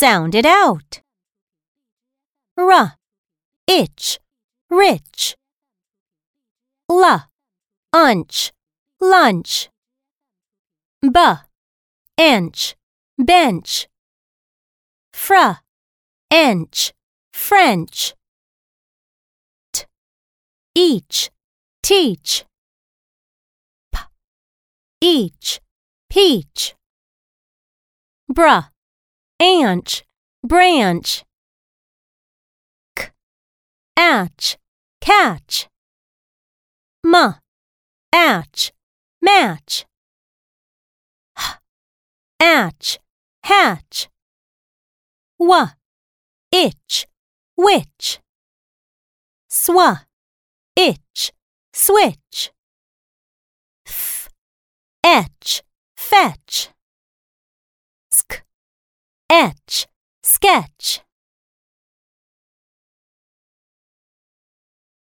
Sound it out. R, itch, rich. L, unch, lunch. B, inch, bench. Fr, inch, French. T, each, teach. P, each, peach. Br, anch, branch. K, atch, catch. M, atch, match. H, atch, hatch. W, itch, witch. Sw, itch, switch. F, etch, fetch. Etch, sketch.